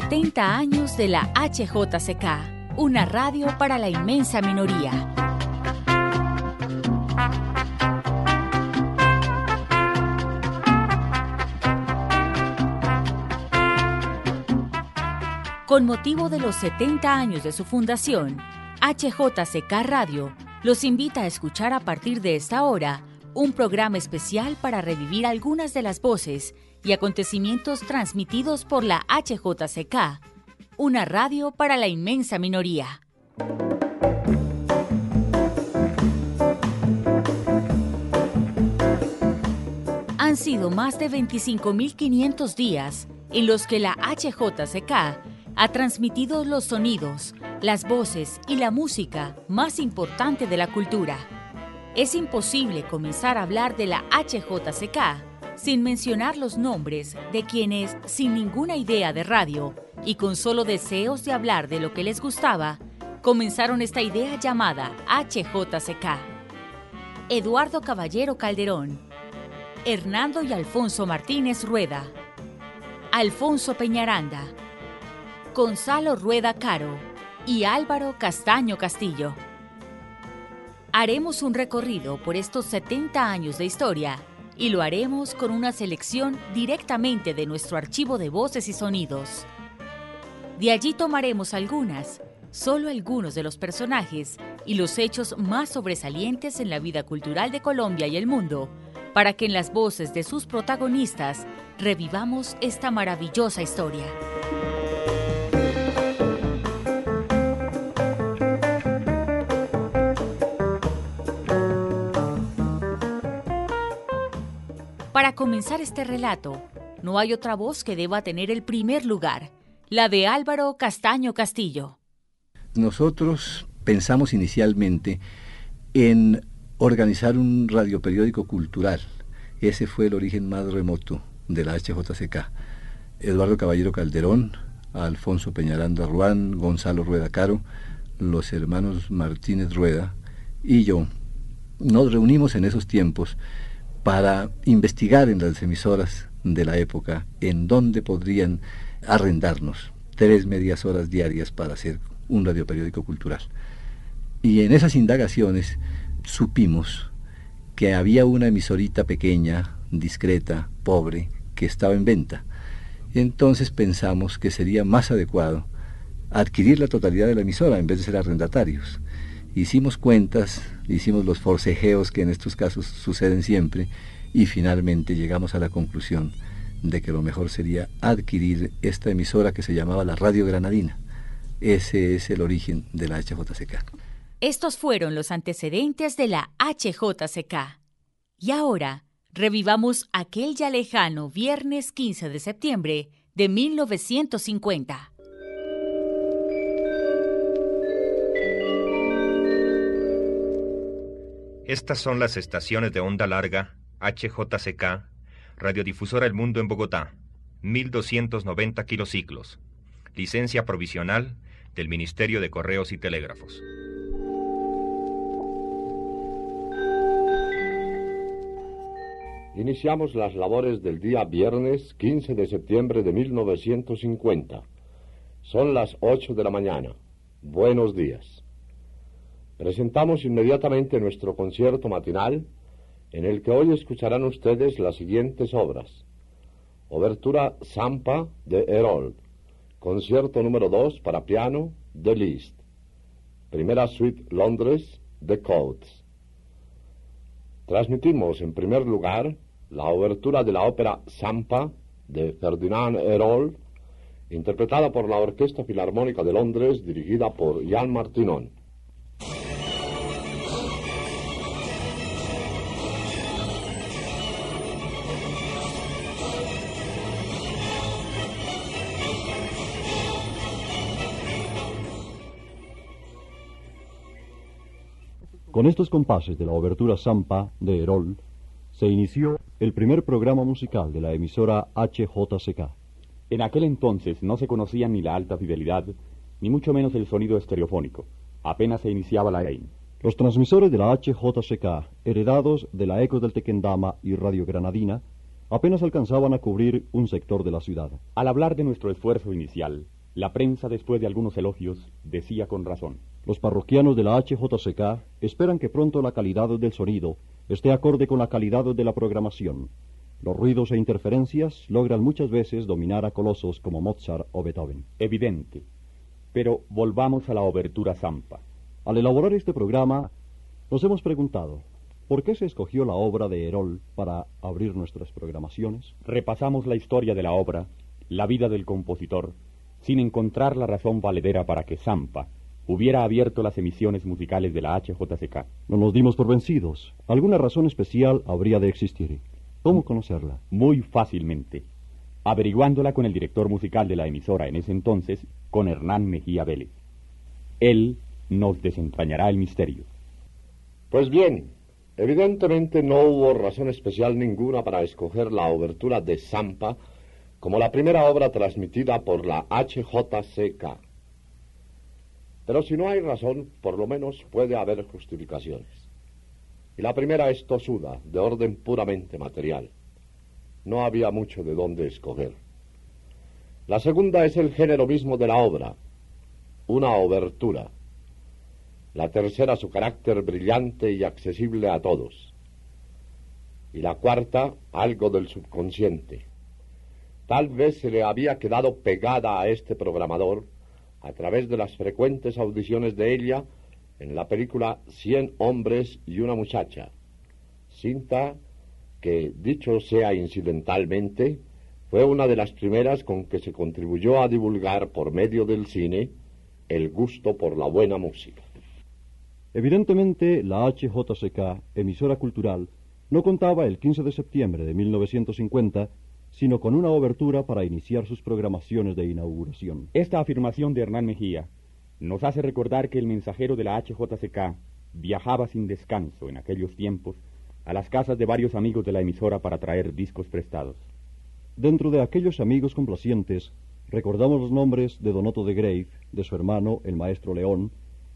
70 años de la HJCK, una radio para la inmensa minoría. Con motivo de los 70 años de su fundación, HJCK Radio los invita a escuchar a partir de esta hora un programa especial para revivir algunas de las voces y acontecimientos transmitidos por la HJCK, una radio para la inmensa minoría. Han sido más de 25.500 días en los que la HJCK ha transmitido los sonidos, las voces y la música más importante de la cultura. Es imposible comenzar a hablar de la HJCK sin mencionar los nombres de quienes, sin ninguna idea de radio y con solo deseos de hablar de lo que les gustaba, comenzaron esta idea llamada HJCK. Eduardo Caballero Calderón, Hernando y Alfonso Martínez Rueda, Alfonso Peñaranda, Gonzalo Rueda Caro y Álvaro Castaño Castillo. Haremos un recorrido por estos 70 años de historia y lo haremos con una selección directamente de nuestro archivo de voces y sonidos. De allí tomaremos algunas, solo algunos de los personajes y los hechos más sobresalientes en la vida cultural de Colombia y el mundo, para que en las voces de sus protagonistas revivamos esta maravillosa historia. Para comenzar este relato, no hay otra voz que deba tener el primer lugar, la de Álvaro Castaño Castillo. Nosotros pensamos inicialmente en organizar un radioperiódico cultural. Ese fue el origen más remoto de la HJCK. Eduardo Caballero Calderón, Alfonso Peñaranda Ruán, Gonzalo Rueda Caro, los hermanos Martínez Rueda y yo nos reunimos en esos tiempos para investigar en las emisoras de la época en dónde podrían arrendarnos tres medias horas diarias para hacer un radioperiódico cultural. Y en esas indagaciones supimos que había una emisorita pequeña, discreta, pobre, que estaba en venta. Entonces pensamos que sería más adecuado adquirir la totalidad de la emisora en vez de ser arrendatarios. Hicimos cuentas, hicimos los forcejeos que en estos casos suceden siempre y finalmente llegamos a la conclusión de que lo mejor sería adquirir esta emisora que se llamaba la Radio Granadina. Ese es el origen de la HJCK. Estos fueron los antecedentes de la HJCK. Y ahora revivamos aquel ya lejano viernes 15 de septiembre de 1950. Estas son las estaciones de onda larga HJCK, Radiodifusora El Mundo en Bogotá, 1290 kilociclos. Licencia provisional del Ministerio de Correos y Telégrafos. Iniciamos las labores del día viernes 15 de septiembre de 1950. Son las 8 de la mañana. Buenos días. Presentamos inmediatamente nuestro concierto matinal, en el que hoy escucharán ustedes las siguientes obras. Obertura Zampa de Herold, concierto número 2 para piano de Liszt, primera suite Londres de Coates. Transmitimos en primer lugar la obertura de la ópera Zampa de Ferdinand Herold, interpretada por la Orquesta Filarmónica de Londres dirigida por Jan Martinon. Con estos compases de la obertura Sampa de Herol, se inició el primer programa musical de la emisora HJCK. En aquel entonces no se conocía ni la alta fidelidad, ni mucho menos el sonido estereofónico. Apenas se iniciaba la AIM. Los transmisores de la HJCK, heredados de la Eco del Tequendama y Radio Granadina, apenas alcanzaban a cubrir un sector de la ciudad. Al hablar de nuestro esfuerzo inicial, la prensa, después de algunos elogios, decía con razón. Los parroquianos de la HJCK esperan que pronto la calidad del sonido esté acorde con la calidad de la programación. Los ruidos e interferencias logran muchas veces dominar a colosos como Mozart o Beethoven. Evidente. Pero volvamos a la obertura Zampa. Al elaborar este programa, nos hemos preguntado, ¿por qué se escogió la obra de Herol para abrir nuestras programaciones? Repasamos la historia de la obra, la vida del compositor, sin encontrar la razón valedera para que Zampa hubiera abierto las emisiones musicales de la HJCK. No nos dimos por vencidos. Alguna razón especial habría de existir. ¿Cómo conocerla? Muy fácilmente. Averiguándola con el director musical de la emisora en ese entonces, con Hernán Mejía Vélez. Él nos desentrañará el misterio. Pues bien, evidentemente no hubo razón especial ninguna para escoger la obertura de Zampa como la primera obra transmitida por la HJCK. Pero si no hay razón, por lo menos puede haber justificaciones. Y la primera es tosuda, de orden puramente material. No había mucho de dónde escoger. La segunda es el género mismo de la obra, una obertura. La tercera su carácter brillante y accesible a todos. Y la cuarta, algo del subconsciente. Tal vez se le había quedado pegada a este programador, a través de las frecuentes audiciones de ella, en la película Cien hombres y una muchacha. Cinta que, dicho sea incidentalmente, fue una de las primeras con que se contribuyó a divulgar por medio del cine el gusto por la buena música. Evidentemente, la HJCK, emisora cultural, no contaba el 15 de septiembre de 1950, sino con una obertura para iniciar sus programaciones de inauguración. Esta afirmación de Hernán Mejía nos hace recordar que el mensajero de la HJCK viajaba sin descanso en aquellos tiempos a las casas de varios amigos de la emisora para traer discos prestados. Dentro de aquellos amigos complacientes, recordamos los nombres de Don Otto de Grave, de su hermano, el maestro León,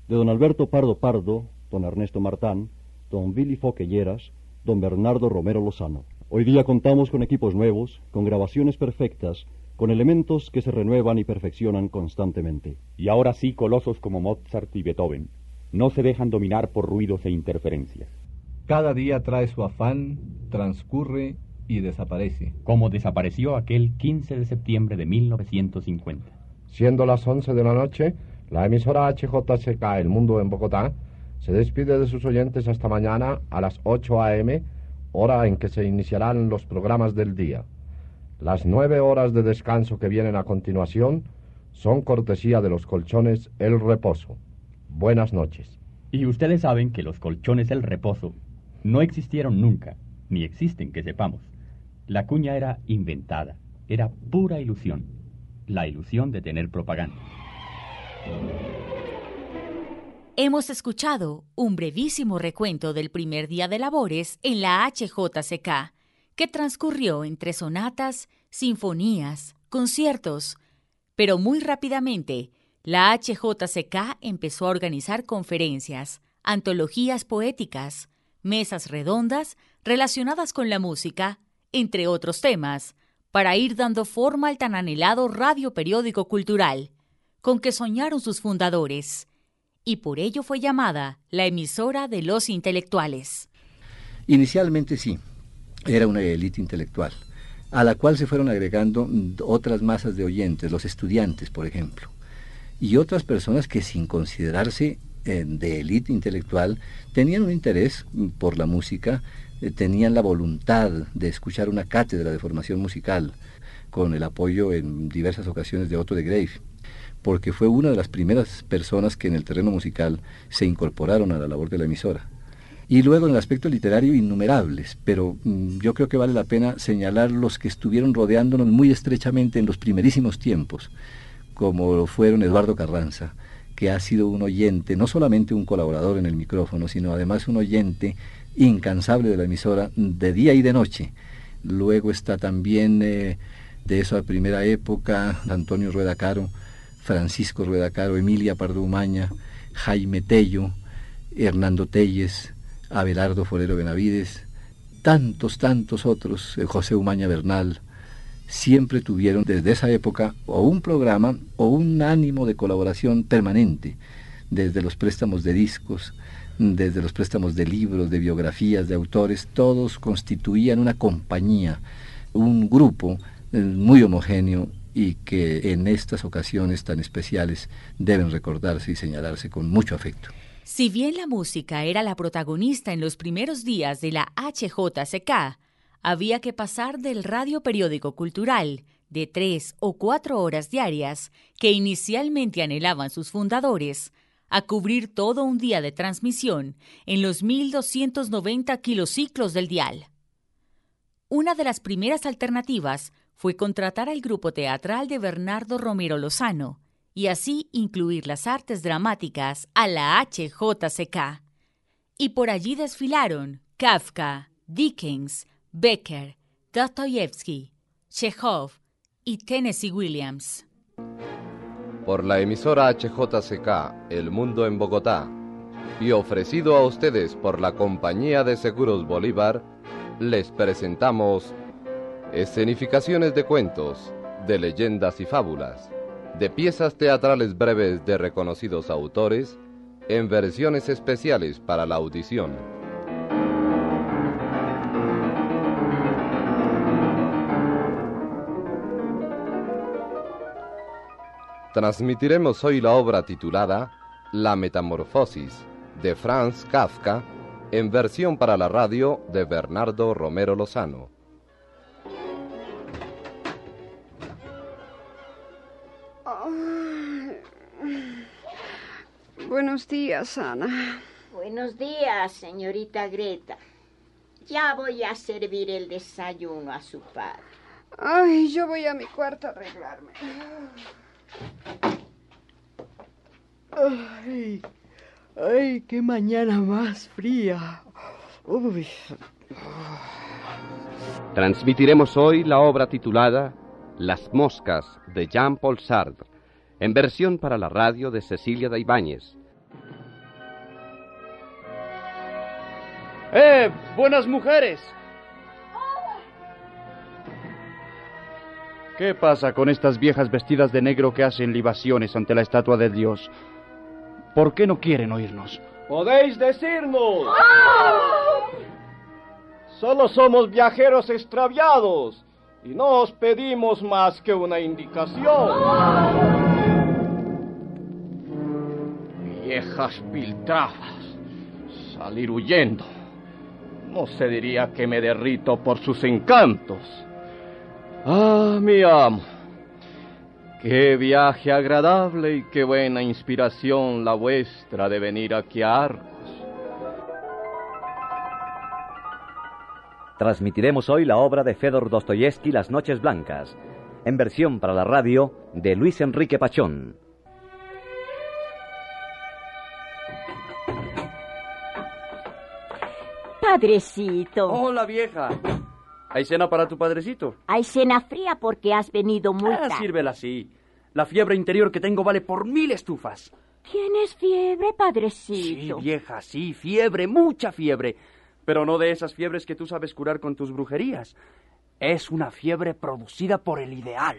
de don Alberto Pardo Pardo, don Ernesto Martán, don Billy Foquelleras, don Bernardo Romero Lozano. Hoy día contamos con equipos nuevos, con grabaciones perfectas, con elementos que se renuevan y perfeccionan constantemente. Y ahora sí, colosos como Mozart y Beethoven no se dejan dominar por ruidos e interferencias. Cada día trae su afán, transcurre y desaparece. Como desapareció aquel 15 de septiembre de 1950. Siendo las 11 de la noche, la emisora HJCK El Mundo en Bogotá se despide de sus oyentes hasta mañana a las 8 a.m., hora en que se iniciarán los programas del día. Las nueve horas de descanso que vienen a continuación son cortesía de los colchones El Reposo. Buenas noches. Y ustedes saben que los colchones El Reposo no existieron nunca, ni existen que sepamos. La cuña era inventada, era pura ilusión, la ilusión de tener propaganda. Hemos escuchado un brevísimo recuento del primer día de labores en la HJCK que transcurrió entre sonatas, sinfonías, conciertos, pero muy rápidamente la HJCK empezó a organizar conferencias, antologías poéticas, mesas redondas relacionadas con la música, entre otros temas, para ir dando forma al tan anhelado radio periódico cultural, con que soñaron sus fundadores, y por ello fue llamada la emisora de los intelectuales. Inicialmente sí, era una élite intelectual, a la cual se fueron agregando otras masas de oyentes, los estudiantes, por ejemplo, y otras personas que sin considerarse eh, de élite intelectual tenían un interés por la música, eh, tenían la voluntad de escuchar una cátedra de formación musical, con el apoyo en diversas ocasiones de Otto de Grave, porque fue una de las primeras personas que en el terreno musical se incorporaron a la labor de la emisora. Y luego en el aspecto literario innumerables, pero mm, yo creo que vale la pena señalar los que estuvieron rodeándonos muy estrechamente en los primerísimos tiempos, como fueron Eduardo Carranza, que ha sido un oyente, no solamente un colaborador en el micrófono, sino además un oyente incansable de la emisora de día y de noche. Luego está también eh, de esa primera época Antonio Rueda Caro, Francisco Rueda Caro, Emilia Pardo Umaña, Jaime Tello, Hernando Telles, Abelardo Forero Benavides, tantos, tantos otros, eh, José Umaña Bernal, siempre tuvieron desde esa época o un programa o un ánimo de colaboración permanente, desde los préstamos de discos, desde los préstamos de libros, de biografías, de autores, todos constituían una compañía, un grupo eh, muy homogéneo y que en estas ocasiones tan especiales deben recordarse y señalarse con mucho afecto. Si bien la música era la protagonista en los primeros días de la HJCK, había que pasar del radio periódico cultural de tres o cuatro horas diarias que inicialmente anhelaban sus fundadores a cubrir todo un día de transmisión en los 1290 kilociclos del dial. Una de las primeras alternativas fue contratar al grupo teatral de Bernardo Romero Lozano y así incluir las artes dramáticas a la HJCK. Y por allí desfilaron Kafka, Dickens, Becker, Dostoyevsky, Chekhov y Tennessee Williams. Por la emisora HJCK El Mundo en Bogotá y ofrecido a ustedes por la Compañía de Seguros Bolívar, les presentamos escenificaciones de cuentos, de leyendas y fábulas, de piezas teatrales breves de reconocidos autores, en versiones especiales para la audición. Transmitiremos hoy la obra titulada La Metamorfosis de Franz Kafka en versión para la radio de Bernardo Romero Lozano. Buenos días, Ana. Buenos días, señorita Greta. Ya voy a servir el desayuno a su padre. Ay, yo voy a mi cuarto a arreglarme. Ay, ay, qué mañana más fría. Uy. Transmitiremos hoy la obra titulada Las moscas de Jean-Paul Sartre, en versión para la radio de Cecilia de Ibáñez. ¡Eh! ¡Buenas mujeres! ¿Qué pasa con estas viejas vestidas de negro que hacen libaciones ante la estatua de Dios? ¿Por qué no quieren oírnos? ¡Podéis decirnos! Solo somos viajeros extraviados y no os pedimos más que una indicación. Viejas piltrafas, salir huyendo. No se diría que me derrito por sus encantos. Ah, mi amo. Qué viaje agradable y qué buena inspiración la vuestra de venir aquí a Argos. Transmitiremos hoy la obra de Fedor Dostoyevsky Las Noches Blancas, en versión para la radio de Luis Enrique Pachón. Padrecito. Hola, vieja. ¿Hay cena para tu padrecito? Hay cena fría porque has venido muy Ah, tarde. sírvela así. La fiebre interior que tengo vale por mil estufas. ¿Tienes fiebre, Sí, padrecito? vieja, sí, fiebre, mucha fiebre. Pero no de esas fiebres que tú sabes curar con tus brujerías. Es una fiebre producida por el ideal.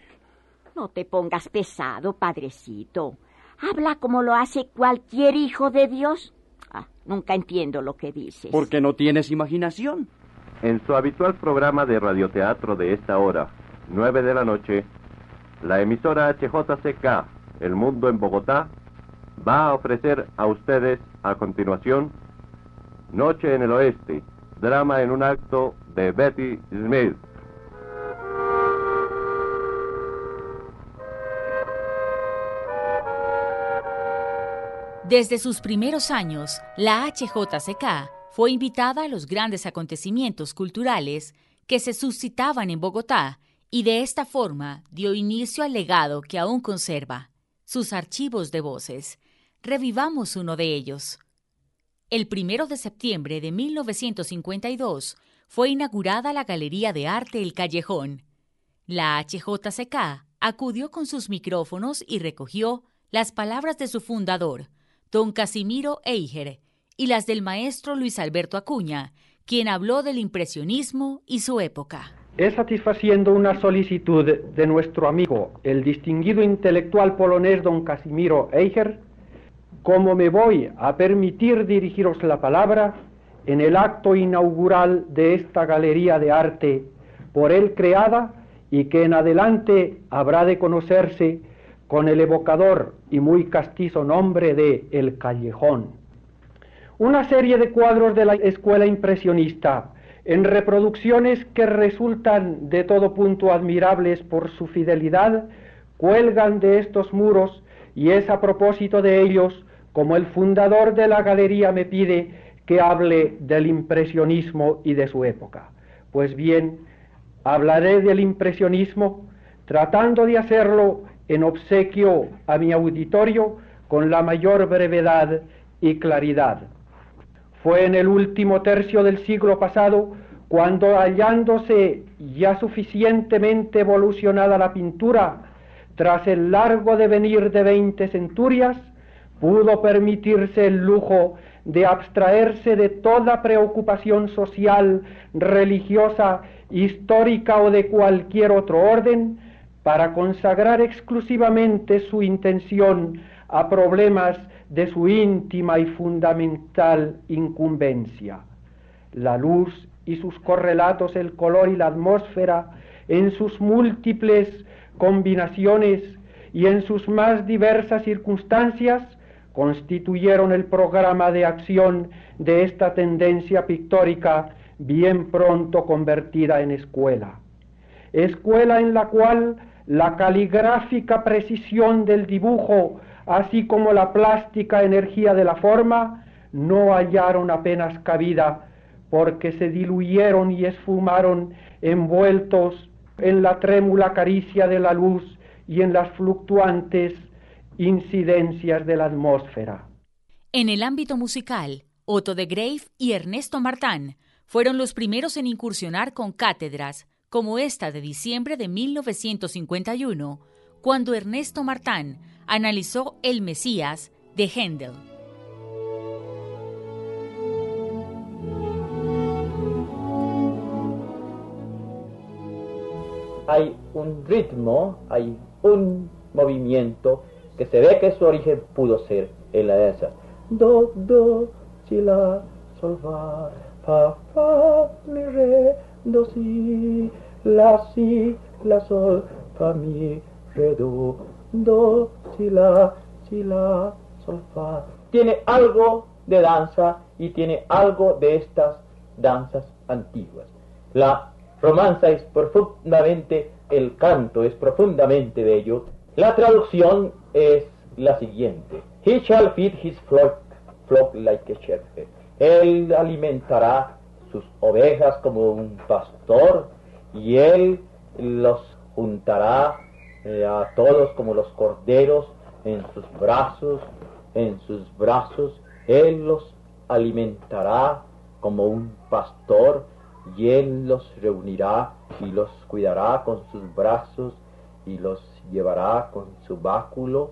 No te pongas pesado, padrecito. Habla como lo hace cualquier hijo de Dios. Nunca entiendo lo que dices. Porque no tienes imaginación. En su habitual programa de radioteatro de esta hora, 9 de la noche, la emisora HJCK, El Mundo en Bogotá, va a ofrecer a ustedes a continuación Noche en el Oeste, drama en un acto de Betty Smith. Desde sus primeros años, la HJCK fue invitada a los grandes acontecimientos culturales que se suscitaban en Bogotá y de esta forma dio inicio al legado que aún conserva, sus archivos de voces. Revivamos uno de ellos. El primero de septiembre de 1952 fue inaugurada la Galería de Arte El Callejón. La HJCK acudió con sus micrófonos y recogió las palabras de su fundador, don Casimiro Eiger, y las del maestro Luis Alberto Acuña, quien habló del impresionismo y su época. Es satisfaciendo una solicitud de nuestro amigo, el distinguido intelectual polonés don Casimiro Eicher, como me voy a permitir dirigiros la palabra en el acto inaugural de esta galería de arte por él creada y que en adelante habrá de conocerse con el evocador y muy castizo nombre de El Callejón. Una serie de cuadros de la escuela impresionista, en reproducciones que resultan de todo punto admirables por su fidelidad, cuelgan de estos muros y es a propósito de ellos como el fundador de la galería me pide que hable del impresionismo y de su época. Pues bien, hablaré del impresionismo tratando de hacerlo en obsequio a mi auditorio con la mayor brevedad y claridad. Fue en el último tercio del siglo pasado cuando hallándose ya suficientemente evolucionada la pintura, tras el largo devenir de veinte centurias, pudo permitirse el lujo de abstraerse de toda preocupación social, religiosa, histórica o de cualquier otro orden, para consagrar exclusivamente su intención a problemas de su íntima y fundamental incumbencia. La luz y sus correlatos, el color y la atmósfera, en sus múltiples combinaciones y en sus más diversas circunstancias, constituyeron el programa de acción de esta tendencia pictórica bien pronto convertida en escuela. Escuela en la cual la caligráfica precisión del dibujo, así como la plástica energía de la forma, no hallaron apenas cabida porque se diluyeron y esfumaron envueltos en la trémula caricia de la luz y en las fluctuantes incidencias de la atmósfera. En el ámbito musical, Otto de Grave y Ernesto Martán fueron los primeros en incursionar con cátedras, como esta de diciembre de 1951, cuando Ernesto Martán analizó El Mesías de Händel. Hay un ritmo, hay un movimiento que se ve que su origen pudo ser en la danza. Do, do, si, la, sol, fa, fa, fa, mi, re, do, si, la, si, la, sol, fa, mi, re, do, do, si, la, si, la, sol, fa. Tiene algo de danza y tiene algo de estas danzas antiguas. La romanza es profundamente, el canto es profundamente bello. La traducción es la siguiente. He shall feed his flock, flock like a shepherd. Él alimentará sus ovejas como un pastor y él los juntará eh, a todos como los corderos en sus brazos, en sus brazos. Él los alimentará como un pastor y él los reunirá y los cuidará con sus brazos y los llevará con su báculo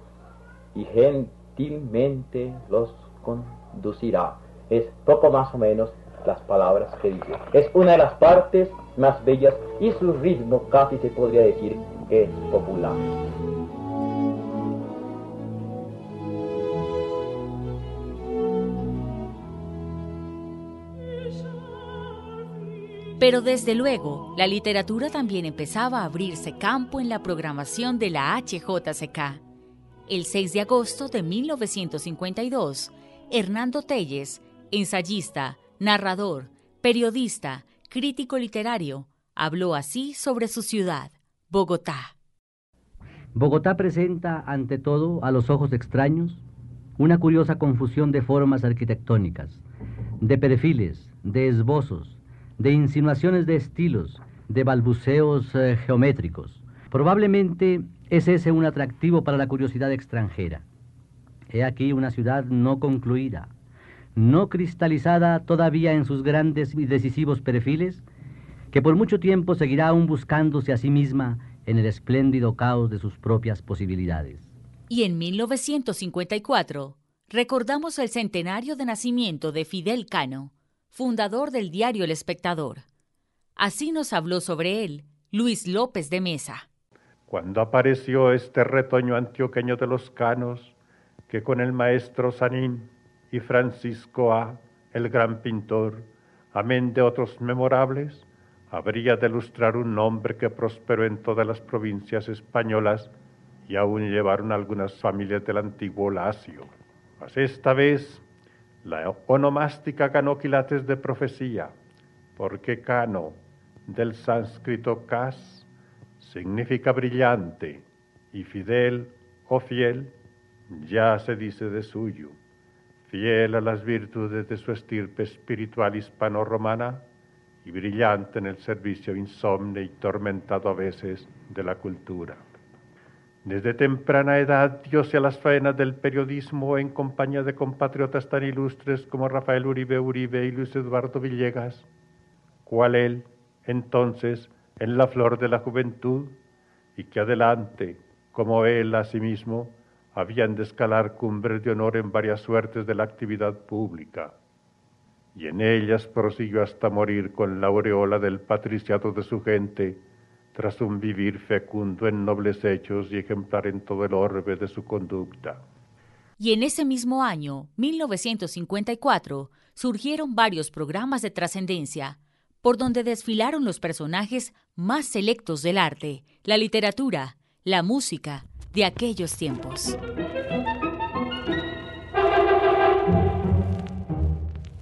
y gentilmente los conducirá. Es poco más o menos las palabras que dice. Es una de las partes más bellas y su ritmo casi se podría decir que es popular. Pero desde luego, la literatura también empezaba a abrirse campo en la programación de la HJCK. El 6 de agosto de 1952, Hernando Telles, ensayista, narrador, periodista, crítico literario, habló así sobre su ciudad, Bogotá. Bogotá presenta, ante todo, a los ojos extraños, una curiosa confusión de formas arquitectónicas, de perfiles, de esbozos, de insinuaciones de estilos, de balbuceos eh, geométricos. Probablemente es ese un atractivo para la curiosidad extranjera. He aquí una ciudad no concluida, no cristalizada todavía en sus grandes y decisivos perfiles, que por mucho tiempo seguirá aún buscándose a sí misma en el espléndido caos de sus propias posibilidades. Y en 1954 recordamos el centenario de nacimiento de Fidel Cano, fundador del diario El Espectador. Así nos habló sobre él Luis López de Mesa. Cuando apareció este retoño antioqueño de los canos, que con el maestro Sanín y Francisco A., el gran pintor, amén de otros memorables, habría de ilustrar un nombre que prosperó en todas las provincias españolas y aún llevaron algunas familias del antiguo Lacio. Mas esta vez la onomástica ganó quilates de profecía, porque cano, del sánscrito cas, significa brillante, y fidel o fiel, ya se dice de suyo, fiel a las virtudes de su estirpe espiritual hispano-romana y brillante en el servicio insomne y tormentado a veces de la cultura. Desde temprana edad diose a las faenas del periodismo en compañía de compatriotas tan ilustres como Rafael Uribe Uribe y Luis Eduardo Villegas, cual él, entonces, en la flor de la juventud, y que adelante, como él asimismo, habían de escalar cumbres de honor en varias suertes de la actividad pública, y en ellas prosiguió hasta morir con la aureola del patriciado de su gente, tras un vivir fecundo en nobles hechos y ejemplar en todo el orbe de su conducta. Y en ese mismo año, 1954, surgieron varios programas de trascendencia, por donde desfilaron los personajes más selectos del arte, la literatura, la música de aquellos tiempos.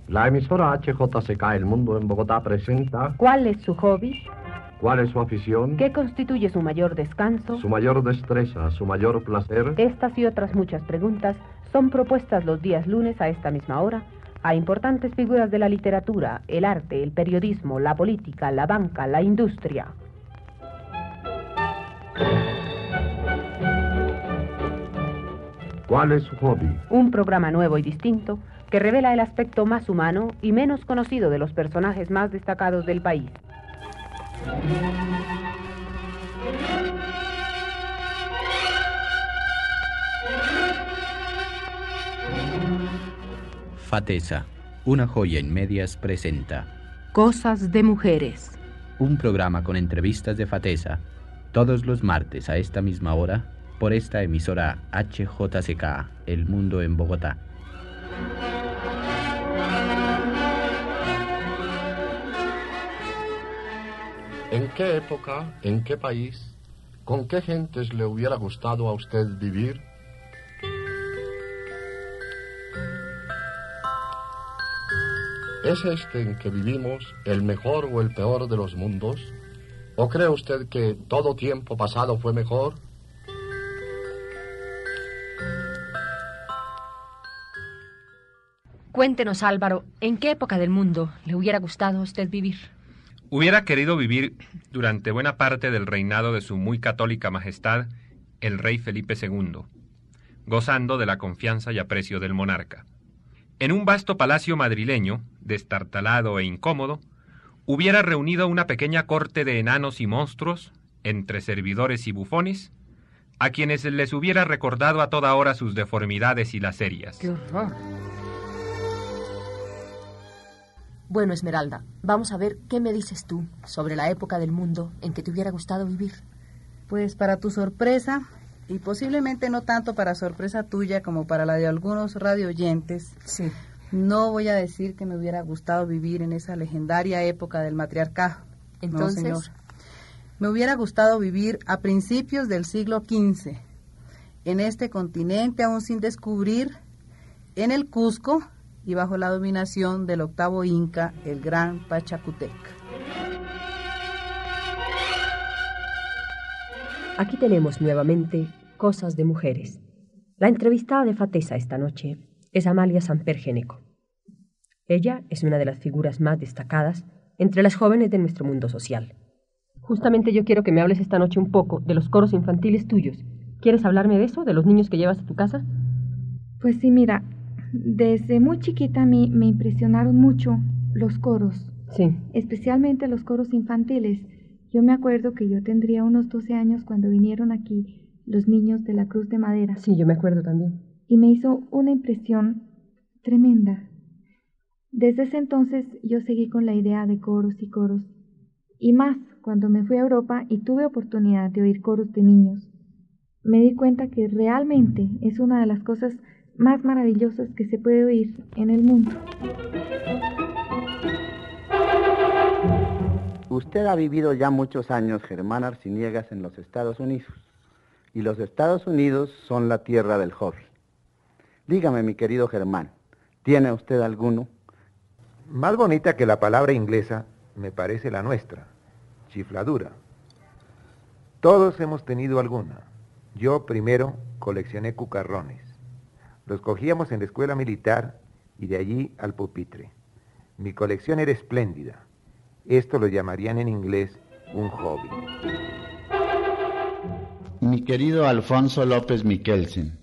La emisora HJCK El Mundo en Bogotá presenta ¿Cuál es su hobby? ¿Cuál es su afición? ¿Qué constituye su mayor descanso? Su mayor destreza, su mayor placer. Estas y otras muchas preguntas son propuestas los días lunes a esta misma hora a importantes figuras de la literatura, el arte, el periodismo, la política, la banca, la industria. ¿Cuál es su hobby? Un programa nuevo y distinto que revela el aspecto más humano y menos conocido de los personajes más destacados del país. Fatesa, una joya en medias, presenta Cosas de mujeres. Un programa con entrevistas de Fatesa, todos los martes a esta misma hora, por esta emisora HJCK, El Mundo en Bogotá. ¿En qué época, en qué país, con qué gentes le hubiera gustado a usted vivir? ¿Es este en que vivimos el mejor o el peor de los mundos? ¿O cree usted que todo tiempo pasado fue mejor? Cuéntenos, Álvaro, ¿en qué época del mundo le hubiera gustado a usted vivir? Hubiera querido vivir durante buena parte del reinado de su muy católica majestad, el rey Felipe II, gozando de la confianza y aprecio del monarca. En un vasto palacio madrileño, destartalado e incómodo, hubiera reunido una pequeña corte de enanos y monstruos, entre servidores y bufones, a quienes les hubiera recordado a toda hora sus deformidades y laserias. ¡Qué horror! Bueno, Esmeralda, vamos a ver qué me dices tú sobre la época del mundo en que te hubiera gustado vivir. Pues para tu sorpresa, y posiblemente no tanto para sorpresa tuya como para la de algunos radio oyentes, sí. no voy a decir que me hubiera gustado vivir en esa legendaria época del matriarcado. Entonces, no, señor. Me hubiera gustado vivir a principios del siglo XV, en este continente aún sin descubrir, en el Cusco y bajo la dominación del octavo Inca, el gran Pachacutec. Aquí tenemos nuevamente Cosas de Mujeres. La entrevistada de Fatesa esta noche es Amalia Sampergeneco. Ella es una de las figuras más destacadas entre las jóvenes de nuestro mundo social. Justamente yo quiero que me hables esta noche un poco de los coros infantiles tuyos. ¿Quieres hablarme de eso, de los niños que llevas a tu casa? Pues sí, mira, desde muy chiquita a mí me impresionaron mucho los coros. Sí. Especialmente los coros infantiles. Yo me acuerdo que yo tendría unos 12 años cuando vinieron aquí los niños de la Cruz de Madera. Sí, yo me acuerdo también. Y me hizo una impresión tremenda. Desde ese entonces yo seguí con la idea de coros y coros, y más cuando me fui a Europa y tuve oportunidad de oír coros de niños. Me di cuenta que realmente es una de las cosas más maravillosas que se puede oír en el mundo. Usted ha vivido ya muchos años, Germán Arciniegas, en los Estados Unidos. Y los Estados Unidos son la tierra del hobby. Dígame, mi querido Germán, ¿tiene usted alguno? Más bonita que la palabra inglesa me parece la nuestra, chifladura. Todos hemos tenido alguna. Yo primero coleccioné cucarrones. Los cogíamos en la escuela militar y de allí al pupitre. Mi colección era espléndida. Esto lo llamarían en inglés un hobby. Mi querido Alfonso López Miquelsen,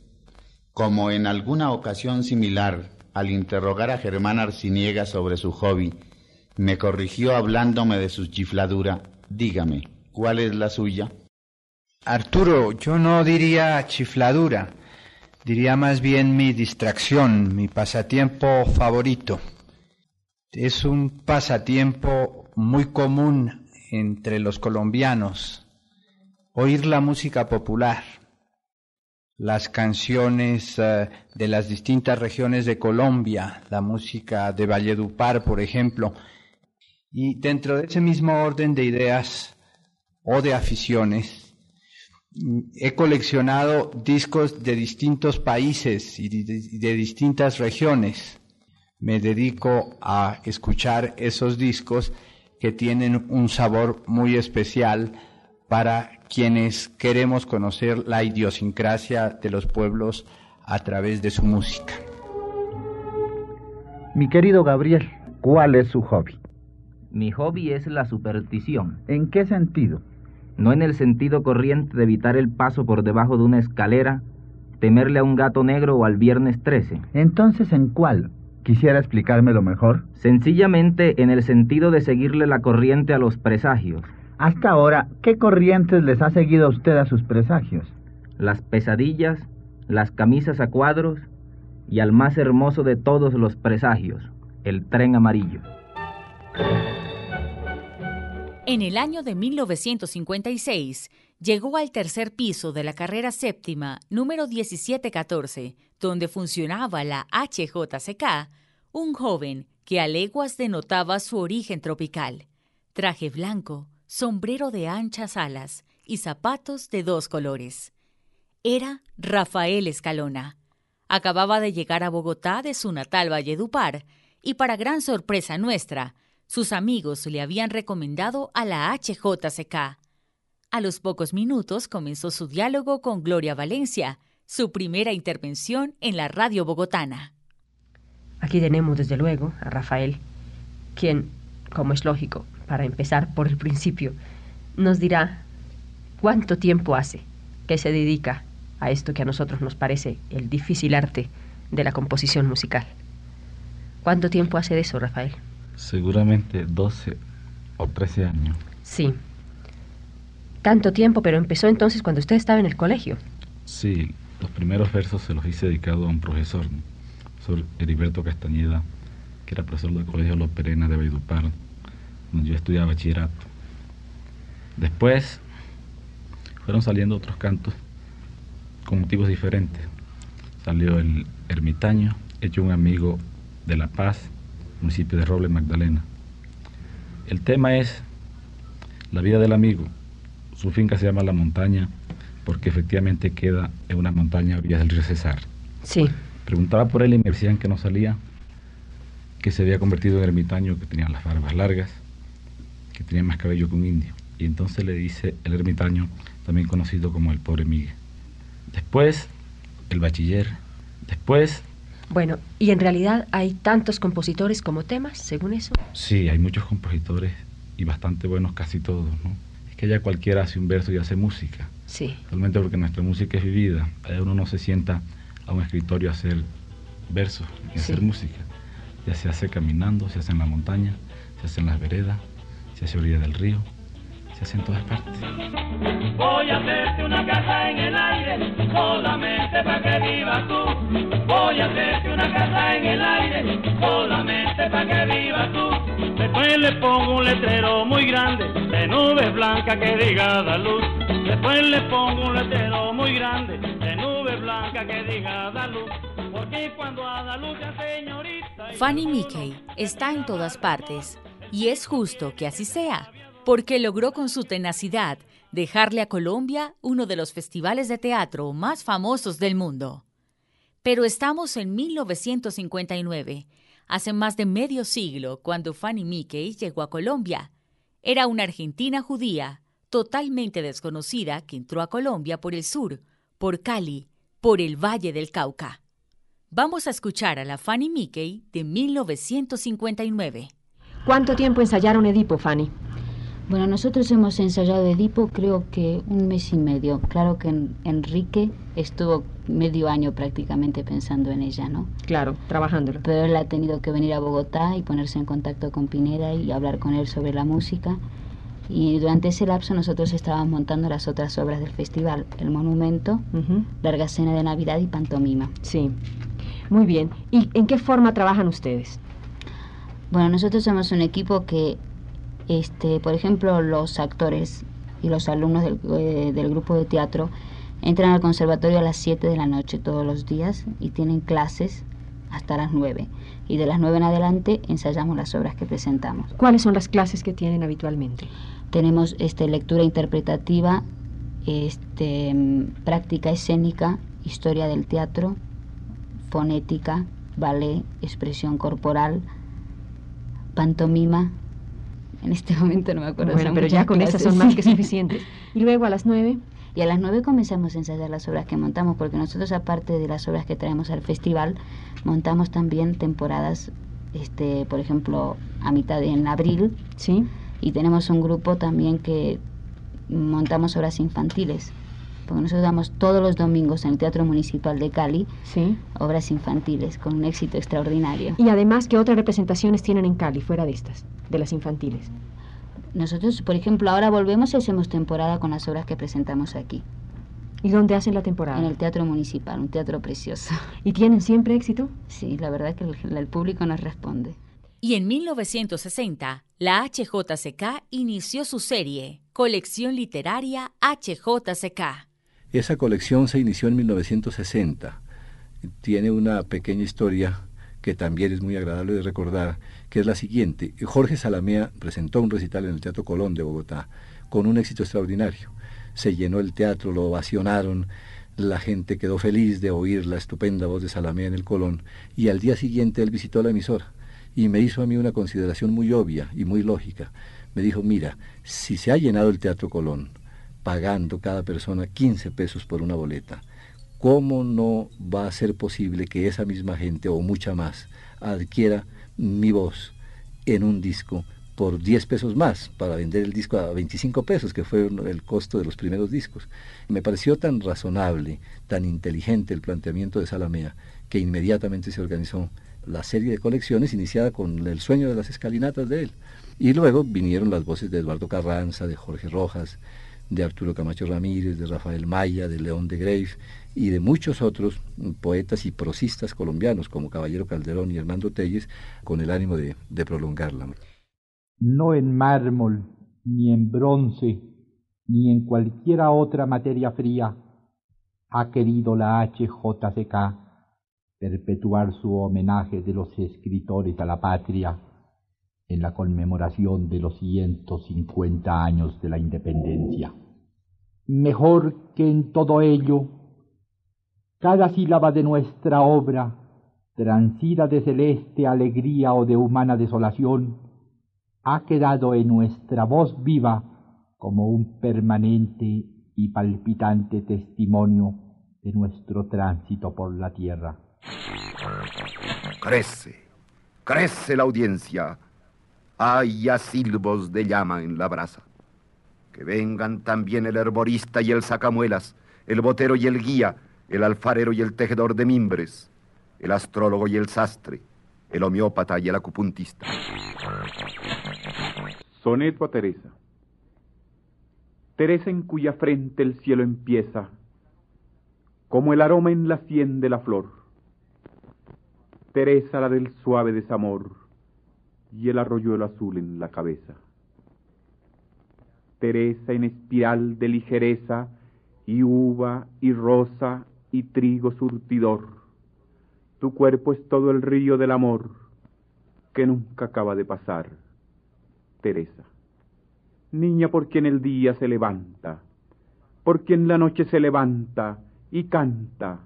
como en alguna ocasión similar, al interrogar a Germán Arciniega sobre su hobby, me corrigió hablándome de su chifladura, dígame, ¿cuál es la suya? Arturo, yo no diría chifladura, diría más bien mi distracción, mi pasatiempo favorito. Es un pasatiempo muy común entre los colombianos, oír la música popular, las canciones eh, de las distintas regiones de Colombia, la música de Valledupar, por ejemplo, y dentro de ese mismo orden de ideas o de aficiones, he coleccionado discos de distintos países y de distintas regiones. Me dedico a escuchar esos discos que tienen un sabor muy especial para quienes queremos conocer la idiosincrasia de los pueblos a través de su música. Mi querido Gabriel, ¿cuál es su hobby? Mi hobby es la superstición. ¿En qué sentido? No en el sentido corriente de evitar el paso por debajo de una escalera, temerle a un gato negro o al viernes 13. Entonces, ¿en cuál? ¿Quisiera explicármelo mejor? Sencillamente en el sentido de seguirle la corriente a los presagios. Hasta ahora, ¿qué corrientes les ha seguido a usted a sus presagios? Las pesadillas, las camisas a cuadros y al más hermoso de todos los presagios, el tren amarillo. En el año de 1956 llegó al tercer piso de la carrera séptima número 1714, donde funcionaba la HJCK, un joven que a leguas denotaba su origen tropical. Traje blanco, sombrero de anchas alas y zapatos de dos colores. Era Rafael Escalona. Acababa de llegar a Bogotá de su natal Valledupar y para gran sorpresa nuestra, sus amigos le habían recomendado a la HJCK. A los pocos minutos comenzó su diálogo con Gloria Valencia, su primera intervención en la radio bogotana. Aquí tenemos, desde luego, a Rafael, quien, como es lógico, para empezar por el principio, nos dirá cuánto tiempo hace que se dedica a esto que a nosotros nos parece el difícil arte de la composición musical. ¿Cuánto tiempo hace de eso, Rafael? Seguramente 12 o 13 años. Sí. Tanto tiempo, pero empezó entonces cuando usted estaba en el colegio. Sí, los primeros versos se los hice dedicado a un profesor, profesor Heriberto Castañeda, que era profesor del Colegio Los Perenas de Valledupar, donde yo estudiaba bachillerato. Después fueron saliendo otros cantos con motivos diferentes. Salió el ermitaño, hecho un amigo de La Paz, municipio de Roble, Magdalena. El tema es la vida del amigo. Su finca se llama La Montaña porque efectivamente queda en una montaña a orillas del río Cesar. Sí. Preguntaba por él y me decían que no salía, que se había convertido en ermitaño, que tenía las barbas largas, que tenía más cabello que un indio. Y entonces le dice el ermitaño, también conocido como el pobre Miguel. Después, el bachiller. Después... Bueno, ¿y en realidad hay tantos compositores como temas, según eso? Sí, hay muchos compositores y bastante buenos casi todos, ¿no? Es que ya cualquiera hace un verso y hace música. Sí. Realmente porque nuestra música es vivida. Uno no se sienta a un escritorio a hacer versos y hacer música. Ya se hace caminando, se hace en la montaña, se hace en las veredas, se hace a orilla del río, se hace en todas partes. Voy a hacerte una casa en el aire, solamente para que vivas tú. Voy a hacerte una casa en el aire, solamente para que vivas tú. Después le pongo un letrero muy grande, de nubes blancas que diga da luz. Después le pongo un letrero muy grande, de nubes blancas que diga da luz. Porque cuando a da luz ya señorita... Fanny Mickey está en todas partes, y es justo que así sea porque logró con su tenacidad dejarle a Colombia uno de los festivales de teatro más famosos del mundo. Pero estamos en 1959, hace más de medio siglo, cuando Fanny Mickey llegó a Colombia. Era una argentina judía, totalmente desconocida, que entró a Colombia por el sur, por Cali, por el Valle del Cauca. Vamos a escuchar a la Fanny Mickey de 1959. ¿Cuánto tiempo ensayaron Edipo, Fanny? Bueno, nosotros hemos ensayado Edipo creo que un mes y medio. Claro que Enrique estuvo medio año prácticamente pensando en ella, ¿no? Claro, trabajándolo. Pero él ha tenido que venir a Bogotá y ponerse en contacto con Pineda y hablar con él sobre la música. Y durante ese lapso nosotros estábamos montando las otras obras del festival, El Monumento, Larga Cena de Navidad y Pantomima. Sí, muy bien. ¿Y en qué forma trabajan ustedes? Bueno, nosotros somos un equipo que este, por ejemplo, los actores y los alumnos eh, del, grupo de teatro entran al conservatorio a las 7 de la noche todos los días y tienen clases hasta las 9. Y de las 9 en adelante ensayamos las obras que presentamos. ¿Cuáles son las clases que tienen habitualmente? Tenemos este, lectura interpretativa, este, práctica escénica, historia del teatro, fonética, ballet, expresión corporal, pantomima, en este momento no me acuerdo. Bueno, pero ya con esas son más que suficientes. Y luego a las nueve. Y a las nueve comenzamos a ensayar las obras que montamos, porque nosotros aparte de las obras que traemos al festival, montamos también temporadas, este, por ejemplo, a mitad de en abril. Sí. Y tenemos un grupo también que montamos obras infantiles porque nosotros damos todos los domingos en el Teatro Municipal de Cali sí. obras infantiles con un éxito extraordinario. Y además, ¿qué otras representaciones tienen en Cali fuera de estas, de las infantiles? Nosotros, por ejemplo, ahora volvemos y hacemos temporada con las obras que presentamos aquí. ¿Y dónde hacen la temporada? En el Teatro Municipal, un teatro precioso. ¿Y tienen siempre éxito? Sí, la verdad que el, el público nos responde. Y en 1960, la HJCK inició su serie, Colección Literaria HJCK. Esa colección se inició en 1960. Tiene una pequeña historia que también es muy agradable de recordar, que es la siguiente. Jorge Salamea presentó un recital en el Teatro Colón de Bogotá con un éxito extraordinario. Se llenó el teatro, lo ovacionaron, la gente quedó feliz de oír la estupenda voz de Salamea en el Colón y al día siguiente él visitó la emisora y me hizo a mí una consideración muy obvia y muy lógica. Me dijo, mira, si se ha llenado el Teatro Colón, pagando cada persona 15 pesos por una boleta. ¿Cómo no va a ser posible que esa misma gente o mucha más adquiera mi voz en un disco por 10 pesos más para vender el disco a 25 pesos, que fue el costo de los primeros discos? Me pareció tan razonable, tan inteligente el planteamiento de Salamea, que inmediatamente se organizó la serie de colecciones iniciada con el sueño de las escalinatas de él. Y luego vinieron las voces de Eduardo Carranza, de Jorge Rojas, de Arturo Camacho Ramírez, de Rafael Maya, de León de Grave y de muchos otros poetas y prosistas colombianos como Caballero Calderón y Hernando Telles, con el ánimo de, de prolongarla. No en mármol, ni en bronce, ni en cualquiera otra materia fría ha querido la HJCK perpetuar su homenaje de los escritores a la patria en la conmemoración de los 150 años de la independencia. Mejor que en todo ello, cada sílaba de nuestra obra, transida de celeste alegría o de humana desolación, ha quedado en nuestra voz viva como un permanente y palpitante testimonio de nuestro tránsito por la tierra. Crece, crece la audiencia hay ya silbos de llama en la brasa. Que vengan también el herborista y el sacamuelas, el botero y el guía, el alfarero y el tejedor de mimbres, el astrólogo y el sastre, el homeópata y el acupuntista. Soneto a Teresa. Teresa en cuya frente el cielo empieza, como el aroma en la sien de la flor. Teresa la del suave desamor y el arroyuelo azul en la cabeza. Teresa en espiral de ligereza y uva y rosa y trigo surtidor. Tu cuerpo es todo el río del amor que nunca acaba de pasar. Teresa niña por quien el día se levanta, por quien la noche se levanta y canta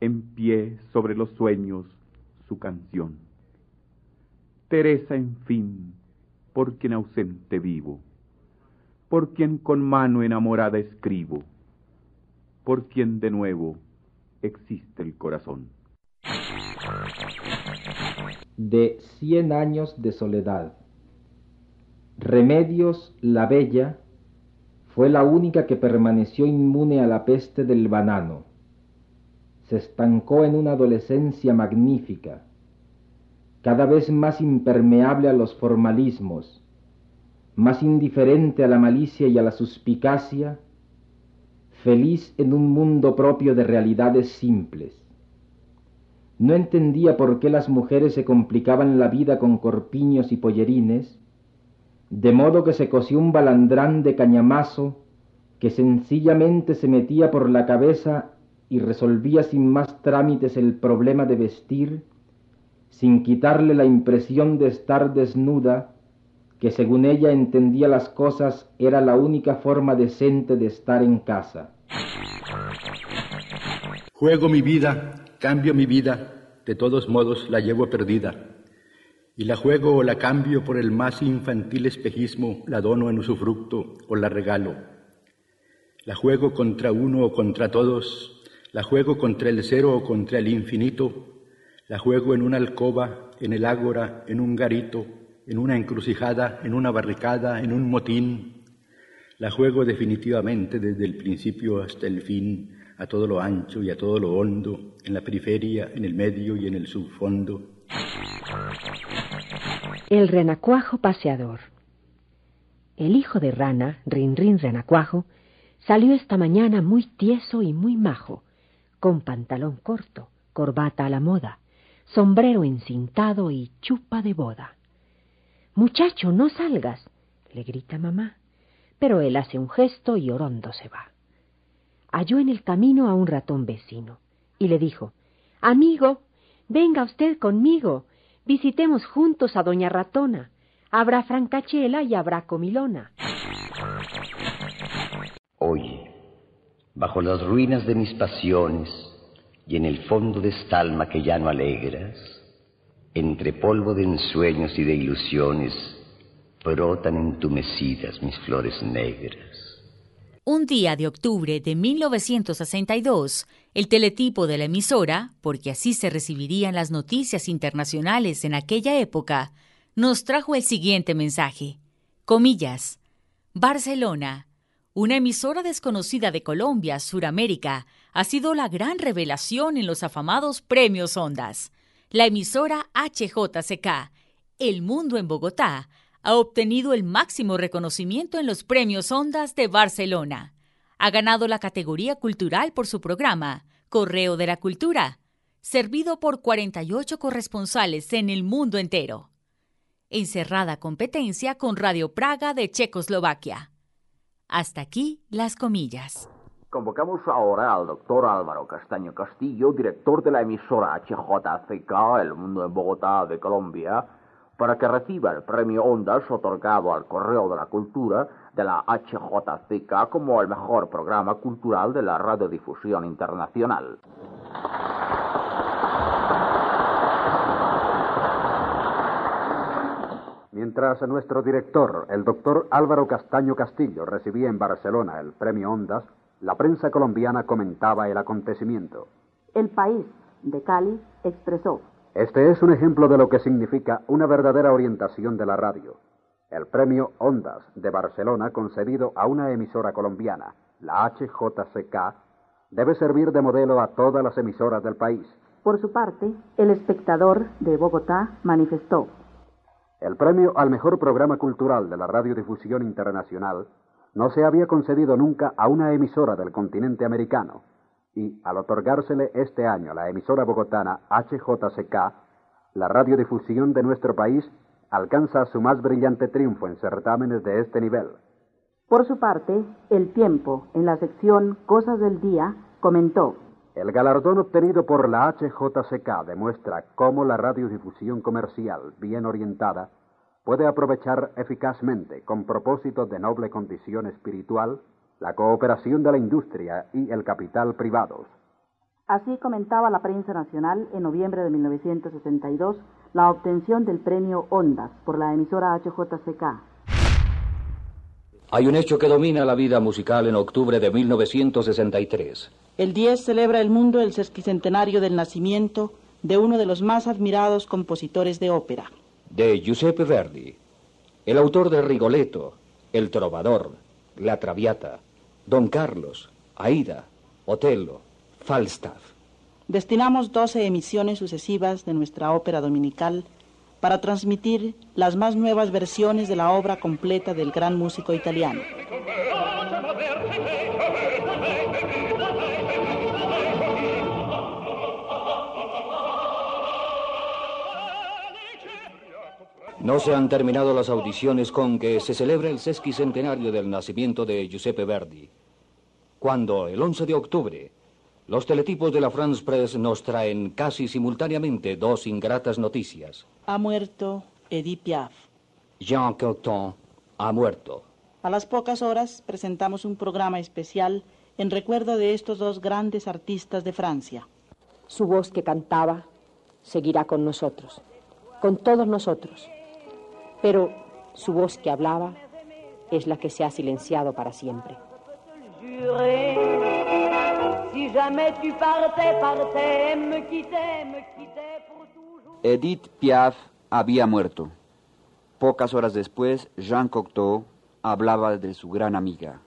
en pie sobre los sueños su canción. Teresa, en fin, por quien ausente vivo, por quien con mano enamorada escribo, por quien de nuevo existe el corazón. De cien años de soledad. Remedios la Bella fue la única que permaneció inmune a la peste del banano. Se estancó en una adolescencia magnífica, cada vez más impermeable a los formalismos, más indiferente a la malicia y a la suspicacia, feliz en un mundo propio de realidades simples. No entendía por qué las mujeres se complicaban la vida con corpiños y pollerines, de modo que se cosió un balandrán de cañamazo que sencillamente se metía por la cabeza y resolvía sin más trámites el problema de vestir, sin quitarle la impresión de estar desnuda, que según ella entendía las cosas era la única forma decente de estar en casa. Juego mi vida, cambio mi vida, de todos modos la llevo perdida y la juego o la cambio por el más infantil espejismo, la dono en usufructo o la regalo. La juego contra uno o contra todos, la juego contra el cero o contra el infinito, la juego en una alcoba, en el ágora, en un garito, en una encrucijada, en una barricada, en un motín. La juego definitivamente desde el principio hasta el fin, a todo lo ancho y a todo lo hondo, en la periferia, en el medio y en el subfondo. El renacuajo paseador. El hijo de rana, Rin Rin Renacuajo, salió esta mañana muy tieso y muy majo, con pantalón corto, corbata a la moda, sombrero encintado y chupa de boda. Muchacho, no salgas, le grita mamá, pero él hace un gesto y orondo se va. Halló en el camino a un ratón vecino y le dijo, Amigo, venga usted conmigo, Visitemos juntos a Doña Ratona. Habrá francachela y habrá comilona. Oye, bajo las ruinas de mis pasiones y en el fondo de esta alma que ya no alegras, entre polvo de ensueños y de ilusiones, brotan entumecidas mis flores negras. Un día de octubre de 1962, el teletipo de la emisora, porque así se recibirían las noticias internacionales en aquella época, nos trajo el siguiente mensaje. Comillas. Barcelona, una emisora desconocida de Colombia, Suramérica, ha sido la gran revelación en los afamados premios Ondas. La emisora HJCK, El Mundo en Bogotá, ha obtenido el máximo reconocimiento en los Premios Ondas de Barcelona. Ha ganado la categoría cultural por su programa, Correo de la Cultura, servido por 48 corresponsales en el mundo entero. Encerrada competencia con Radio Praga de Checoslovaquia. Hasta aquí las comillas. Convocamos ahora al doctor Álvaro Castaño Castillo, director de la emisora HJCK, El Mundo en Bogotá de Colombia, para que reciba el premio Ondas otorgado al Correo de la Cultura de la HJCK como el mejor programa cultural de la radiodifusión internacional. Mientras nuestro director, el doctor Álvaro Castaño Castillo, recibía en Barcelona el premio Ondas, la prensa colombiana comentaba el acontecimiento. El país de Cali expresó este es un ejemplo de lo que significa una verdadera orientación de la radio. El premio Ondas de Barcelona concedido a una emisora colombiana, la HJCK, debe servir de modelo a todas las emisoras del país. Por su parte, el espectador de Bogotá manifestó. El premio al mejor programa cultural de la radiodifusión internacional no se había concedido nunca a una emisora del continente americano, y al otorgársele este año a la emisora bogotana HJCK, la radiodifusión de nuestro país alcanza su más brillante triunfo en certámenes de este nivel. Por su parte, El Tiempo, en la sección Cosas del Día, comentó. El galardón obtenido por la HJCK demuestra cómo la radiodifusión comercial, bien orientada, puede aprovechar eficazmente, con propósito de noble condición espiritual, la cooperación de la industria y el capital privados. Así comentaba la prensa nacional en noviembre de 1962 la obtención del premio Ondas por la emisora HJCK. Hay un hecho que domina la vida musical en octubre de 1963. El 10 celebra el mundo el sesquicentenario del nacimiento de uno de los más admirados compositores de ópera. De Giuseppe Verdi, el autor de Rigoletto, El Trovador, La Traviata, Don Carlos, Aida, Otello, Falstaff. Destinamos 12 emisiones sucesivas de nuestra ópera dominical para transmitir las más nuevas versiones de la obra completa del gran músico italiano. No se han terminado las audiciones con que se celebra el sesquicentenario del nacimiento de Giuseppe Verdi, cuando el 11 de octubre los teletipos de la France Press nos traen casi simultáneamente dos ingratas noticias. Ha muerto Edith Piaf. Jean Cocteau ha muerto. A las pocas horas presentamos un programa especial en recuerdo de estos dos grandes artistas de Francia. Su voz que cantaba seguirá con nosotros, con todos nosotros. Pero su voz que hablaba es la que se ha silenciado para siempre. Edith Piaf había muerto. Pocas horas después, Jean Cocteau hablaba de su gran amiga.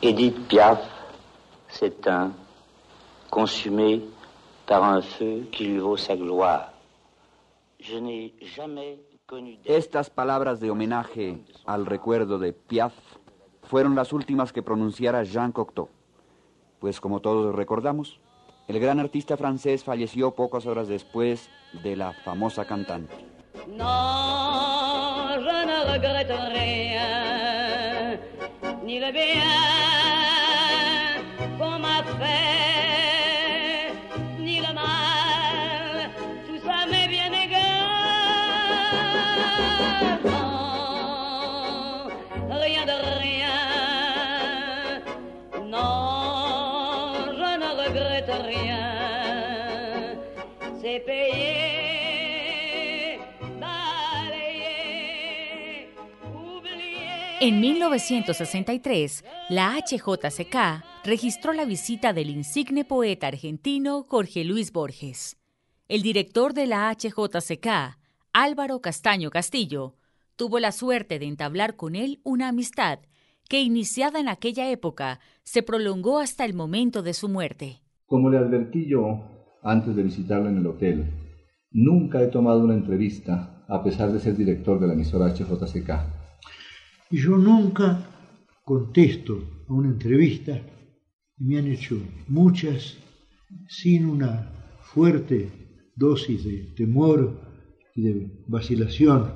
Edith Piaf s'éteint, consumée par un feu qui lui vaut sa gloire. Je n'ai jamais Estas palabras de homenaje al recuerdo de Piaf fueron las últimas que pronunciara Jean Cocteau. Pues como todos recordamos, el gran artista francés falleció pocas horas después de la famosa cantante. Non, je ne ni le En 1963, la HJCK registró la visita del insigne poeta argentino Jorge Luis Borges. El director de la HJCK, Álvaro Castaño Castillo, tuvo la suerte de entablar con él una amistad que, iniciada en aquella época, se prolongó hasta el momento de su muerte. Como le advertí yo antes de visitarlo en el hotel, nunca he tomado una entrevista a pesar de ser director de la emisora HJCK. Y yo nunca contesto a una entrevista, y me han hecho muchas, sin una fuerte dosis de temor y de vacilación,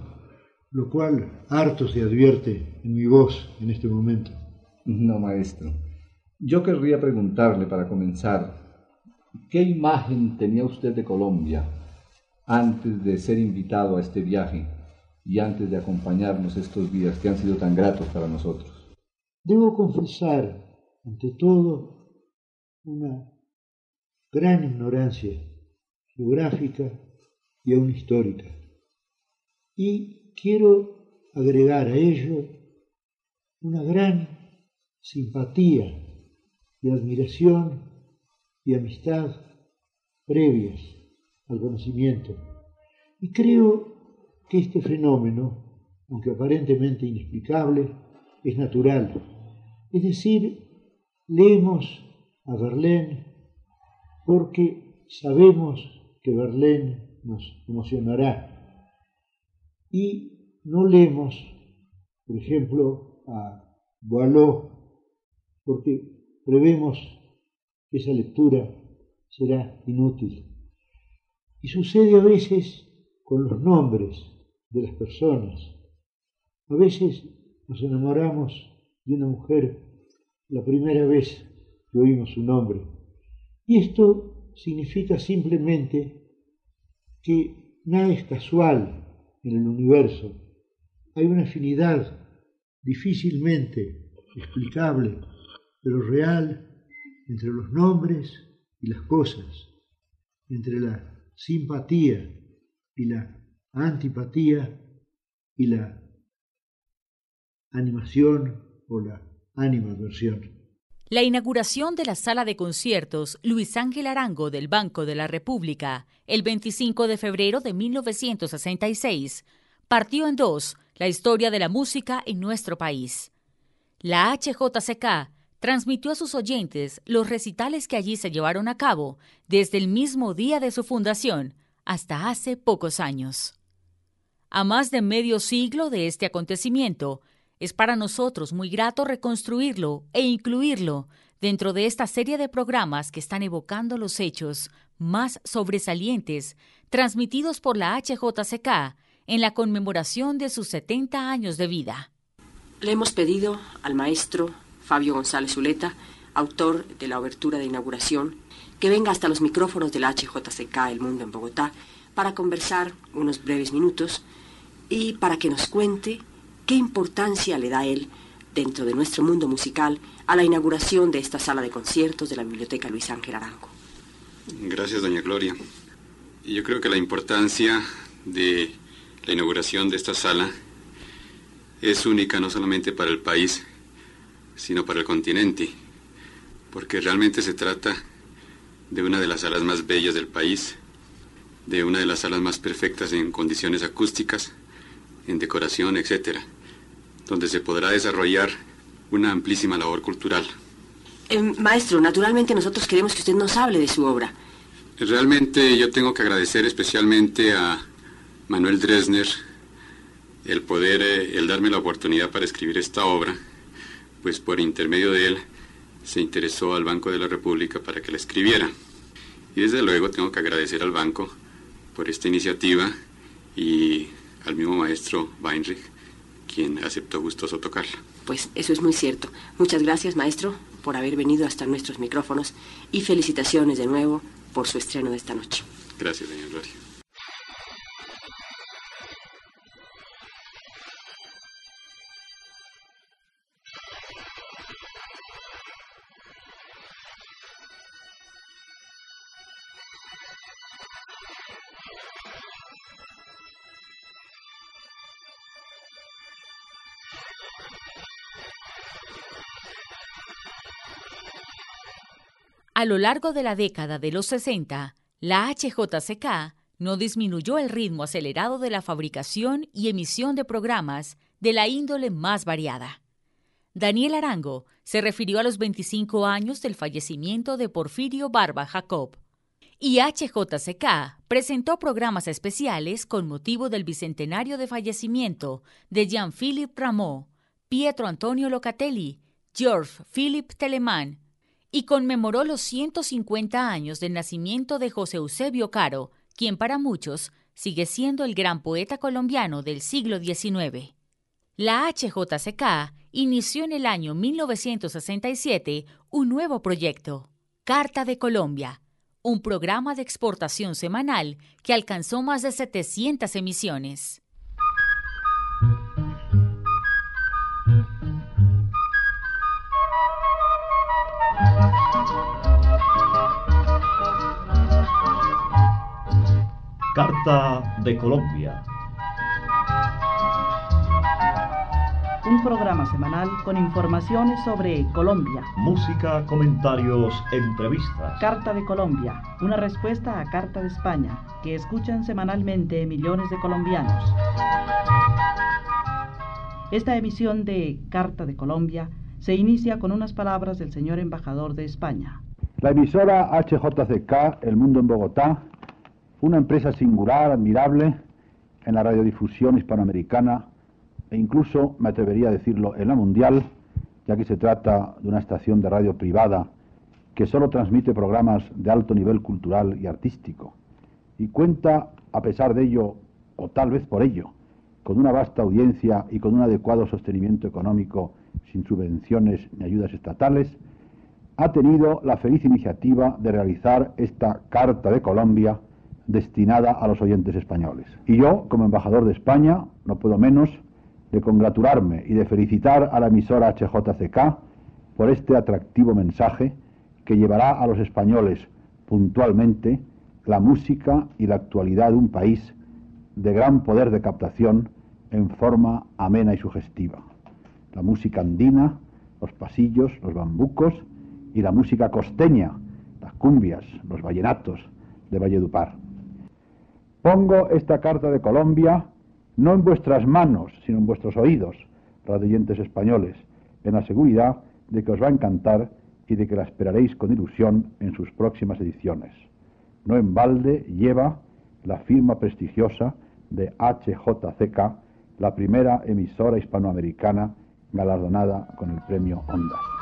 lo cual harto se advierte en mi voz en este momento. No, maestro. Yo querría preguntarle para comenzar, ¿qué imagen tenía usted de Colombia antes de ser invitado a este viaje y antes de acompañarnos estos días que han sido tan gratos para nosotros? Debo confesar, ante todo, una gran ignorancia geográfica y aún histórica. Y quiero agregar a ello una gran simpatía y admiración y amistad previas al conocimiento. Y creo que este fenómeno, aunque aparentemente inexplicable, es natural. Es decir, leemos a Verlaine porque sabemos que Verlaine nos emocionará. Y no leemos, por ejemplo, a Boileau, porque prevemos que esa lectura será inútil. Y sucede a veces con los nombres de las personas. A veces nos enamoramos de una mujer la primera vez que oímos su nombre. Y esto significa simplemente que nada es casual en el universo. Hay una afinidad difícilmente explicable, pero real, entre los nombres y las cosas, entre la simpatía y la antipatía y la animación o la animadversión. La inauguración de la sala de conciertos Luis Ángel Arango del Banco de la República el 25 de febrero de 1966 partió en dos la historia de la música en nuestro país. La HJCK transmitió a sus oyentes los recitales que allí se llevaron a cabo desde el mismo día de su fundación hasta hace pocos años. A más de medio siglo de este acontecimiento, es para nosotros muy grato reconstruirlo e incluirlo dentro de esta serie de programas que están evocando los hechos más sobresalientes transmitidos por la HJCK en la conmemoración de sus 70 años de vida. Le hemos pedido al maestro Fabio González Zuleta, autor de la obertura de inauguración, que venga hasta los micrófonos de la HJCK El Mundo en Bogotá para conversar unos breves minutos y para que nos cuente qué importancia le da él dentro de nuestro mundo musical a la inauguración de esta sala de conciertos de la Biblioteca Luis Ángel Arango. Gracias, doña Gloria. Yo creo que la importancia de la inauguración de esta sala es única no solamente para el país, sino para el continente, porque realmente se trata de una de las salas más bellas del país, de una de las salas más perfectas en condiciones acústicas, en decoración, etcétera, donde se podrá desarrollar una amplísima labor cultural. Eh, maestro, naturalmente nosotros queremos que usted nos hable de su obra. Realmente yo tengo que agradecer especialmente a Manuel Dresner el poder, eh, el darme la oportunidad para escribir esta obra, pues por intermedio de él se interesó al Banco de la República para que la escribiera. Y desde luego tengo que agradecer al banco por esta iniciativa y al mismo maestro Weinrich, quien aceptó gustoso tocarla. Pues eso es muy cierto. Muchas gracias, maestro, por haber venido hasta nuestros micrófonos y felicitaciones de nuevo por su estreno de esta noche. Gracias, señor Gloria. A lo largo de la década de los 60, la HJCK no disminuyó el ritmo acelerado de la fabricación y emisión de programas de la índole más variada. Daniel Arango se refirió a los 25 años del fallecimiento de Porfirio Barba Jacob, y HJCK presentó programas especiales con motivo del bicentenario de fallecimiento de Jean-Philippe Rameau, Pietro Antonio Locatelli, George Philippe Telemann, y conmemoró los 150 años del nacimiento de José Eusebio Caro, quien para muchos sigue siendo el gran poeta colombiano del siglo XIX. La HJCK inició en el año 1967 un nuevo proyecto, Carta de Colombia, un programa de exportación semanal que alcanzó más de 700 emisiones. Carta de Colombia. Un programa semanal con informaciones sobre Colombia. Música, comentarios, entrevistas. Carta de Colombia, una respuesta a Carta de España, que escuchan semanalmente millones de colombianos. Esta emisión de Carta de Colombia se inicia con unas palabras del señor embajador de España. La emisora HJCK, El Mundo en Bogotá, una empresa singular, admirable en la radiodifusión hispanoamericana e incluso, me atrevería a decirlo, en la mundial, ya que se trata de una estación de radio privada que solo transmite programas de alto nivel cultural y artístico, y cuenta, a pesar de ello, o tal vez por ello, con una vasta audiencia y con un adecuado sostenimiento económico sin subvenciones ni ayudas estatales, ha tenido la feliz iniciativa de realizar esta Carta de Colombia destinada a los oyentes españoles. Y yo, como embajador de España, no puedo menos de congratularme y de felicitar a la emisora HJCK por este atractivo mensaje que llevará a los españoles puntualmente la música y la actualidad de un país de gran poder de captación en forma amena y sugestiva. La música andina, los pasillos, los bambucos y la música costeña, las cumbias, los vallenatos de Valledupar. Pongo esta carta de Colombia no en vuestras manos, sino en vuestros oídos, radioyentes españoles, en la seguridad de que os va a encantar y de que la esperaréis con ilusión en sus próximas ediciones. No en balde lleva la firma prestigiosa de HJCK, la primera emisora hispanoamericana galardonada con el premio Ondas.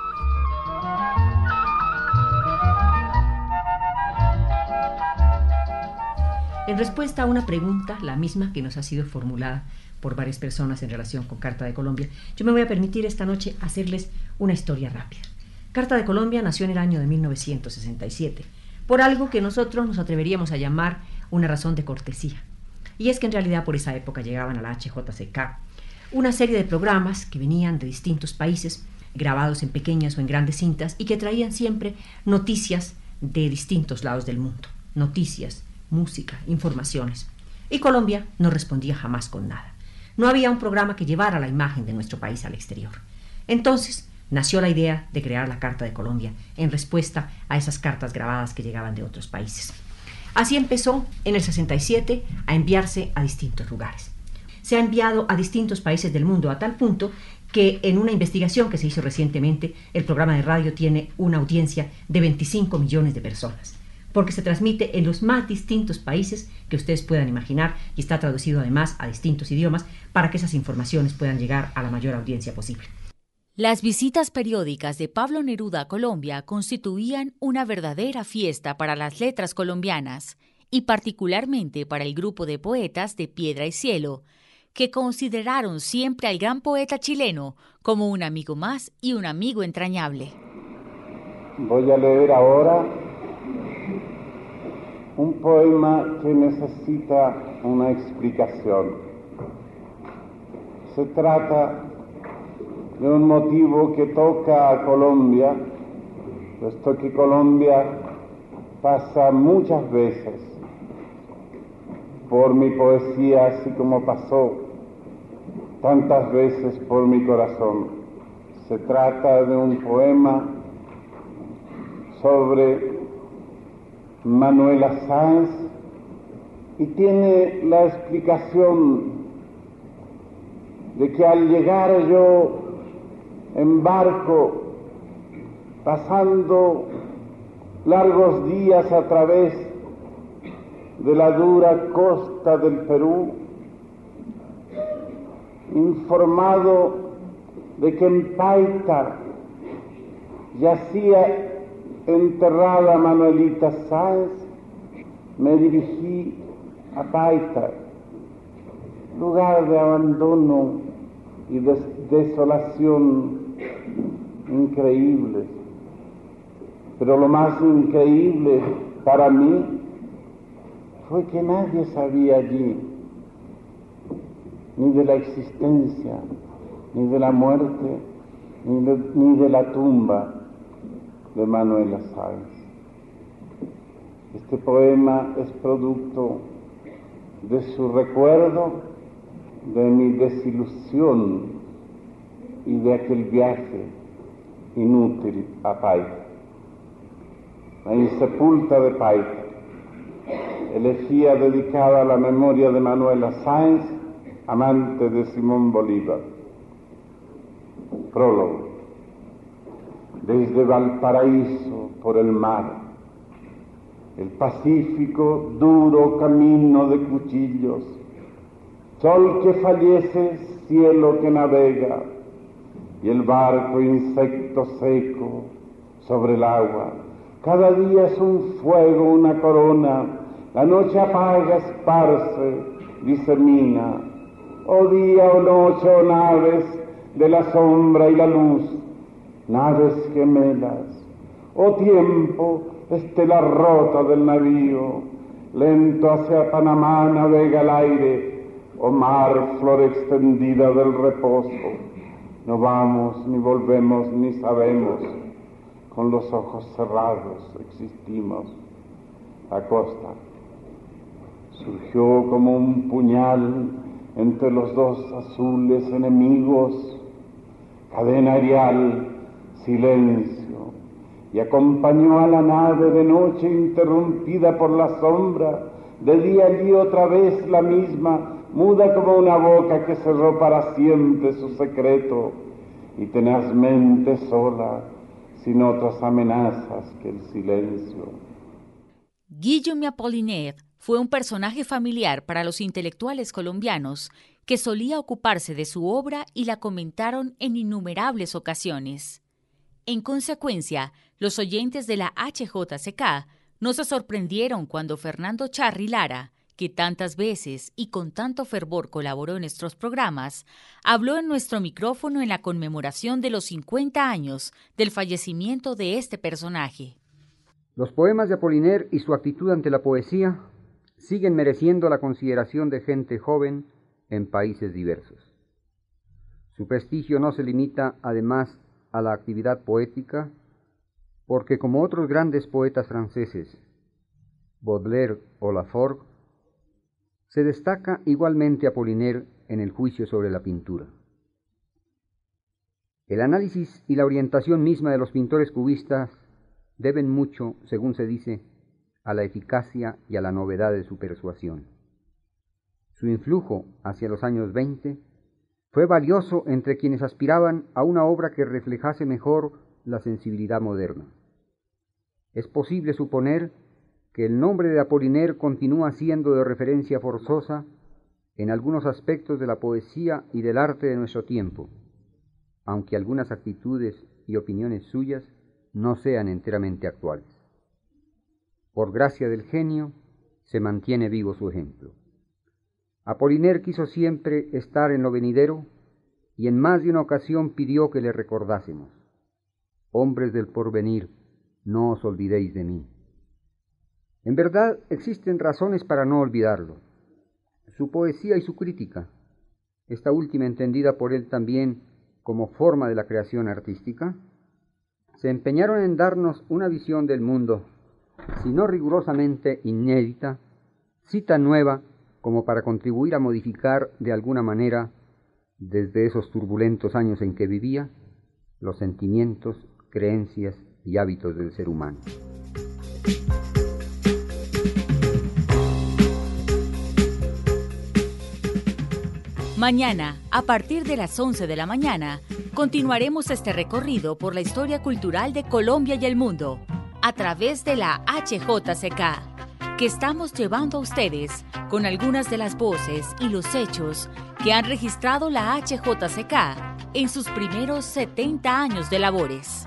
En respuesta a una pregunta, la misma que nos ha sido formulada por varias personas en relación con Carta de Colombia, yo me voy a permitir esta noche hacerles una historia rápida. Carta de Colombia nació en el año de 1967, por algo que nosotros nos atreveríamos a llamar una razón de cortesía. Y es que en realidad por esa época llegaban a la HJCK una serie de programas que venían de distintos países, grabados en pequeñas o en grandes cintas, y que traían siempre noticias de distintos lados del mundo. Noticias, música, informaciones. Y Colombia no respondía jamás con nada. No había un programa que llevara la imagen de nuestro país al exterior. Entonces nació la idea de crear la Carta de Colombia en respuesta a esas cartas grabadas que llegaban de otros países. Así empezó en el 67 a enviarse a distintos lugares. Se ha enviado a distintos países del mundo a tal punto que en una investigación que se hizo recientemente, el programa de radio tiene una audiencia de 25 millones de personas porque se transmite en los más distintos países que ustedes puedan imaginar y está traducido además a distintos idiomas para que esas informaciones puedan llegar a la mayor audiencia posible. Las visitas periódicas de Pablo Neruda a Colombia constituían una verdadera fiesta para las letras colombianas y particularmente para el grupo de poetas de Piedra y Cielo, que consideraron siempre al gran poeta chileno como un amigo más y un amigo entrañable. Voy a leer ahora un poema que necesita una explicación. Se trata de un motivo que toca a Colombia, puesto que Colombia pasa muchas veces por mi poesía, así como pasó tantas veces por mi corazón. Se trata de un poema sobre Manuela Sáenz y tiene la explicación de que al llegar yo en barco, pasando largos días a través de la dura costa del Perú, informado de que en Paita yacía enterrada Manuelita Sáenz, me dirigí a Paita, lugar de abandono y de desolación increíbles. Pero lo más increíble para mí fue que nadie sabía allí ni de la existencia, ni de la muerte, ni de, ni de la tumba de Manuela Sáenz. Este poema es producto de su recuerdo, de mi desilusión y de aquel viaje inútil a Paita. La insepulta de Paita, elegía dedicada a la memoria de Manuela Sáenz, amante de Simón Bolívar. Prólogo desde Valparaíso por el mar, el pacífico, duro camino de cuchillos, sol que fallece, cielo que navega, y el barco insecto seco sobre el agua. Cada día es un fuego, una corona, la noche apaga, esparce, disemina. Oh día o noche o naves de la sombra y la luz, naves gemelas. Oh tiempo, estela rota del navío, lento hacia Panamá navega el aire, oh mar, flor extendida del reposo. No vamos, ni volvemos, ni sabemos, con los ojos cerrados existimos a costa. Surgió como un puñal entre los dos azules enemigos, cadena aerial, silencio y acompañó a la nave de noche interrumpida por la sombra, de día allí otra vez la misma, muda como una boca que cerró para siempre su secreto y tenazmente sola, sin otras amenazas que el silencio. Guillaume Apollinaire fue un personaje familiar para los intelectuales colombianos que solía ocuparse de su obra y la comentaron en innumerables ocasiones. En consecuencia, los oyentes de la HJCK no se sorprendieron cuando Fernando Charri Lara, que tantas veces y con tanto fervor colaboró en nuestros programas, habló en nuestro micrófono en la conmemoración de los 50 años del fallecimiento de este personaje. Los poemas de Apollinaire y su actitud ante la poesía siguen mereciendo la consideración de gente joven en países diversos. Su prestigio no se limita, además, a la actividad poética, porque como otros grandes poetas franceses, Baudelaire o Laforgue, se destaca igualmente Apollinaire en el juicio sobre la pintura. El análisis y la orientación misma de los pintores cubistas deben mucho, según se dice, a la eficacia y a la novedad de su persuasión. Su influjo hacia los años 20 fue valioso entre quienes aspiraban a una obra que reflejase mejor la sensibilidad moderna. Es posible suponer que el nombre de Apollinaire continúa siendo de referencia forzosa en algunos aspectos de la poesía y del arte de nuestro tiempo, aunque algunas actitudes y opiniones suyas no sean enteramente actuales. Por gracia del genio, se mantiene vivo su ejemplo. Apollinaire quiso siempre estar en lo venidero y en más de una ocasión pidió que le recordásemos. Hombres del porvenir, no os olvidéis de mí. En verdad existen razones para no olvidarlo. Su poesía y su crítica, esta última entendida por él también como forma de la creación artística, se empeñaron en darnos una visión del mundo, si no rigurosamente inédita, si tan nueva como para contribuir a modificar de alguna manera, desde esos turbulentos años en que vivía, los sentimientos, creencias y hábitos del ser humano. Mañana, a partir de las 11 de la mañana, continuaremos este recorrido por la historia cultural de Colombia y el mundo a través de la HJCK que estamos llevando a ustedes con algunas de las voces y los hechos que han registrado la HJCK en sus primeros 70 años de labores.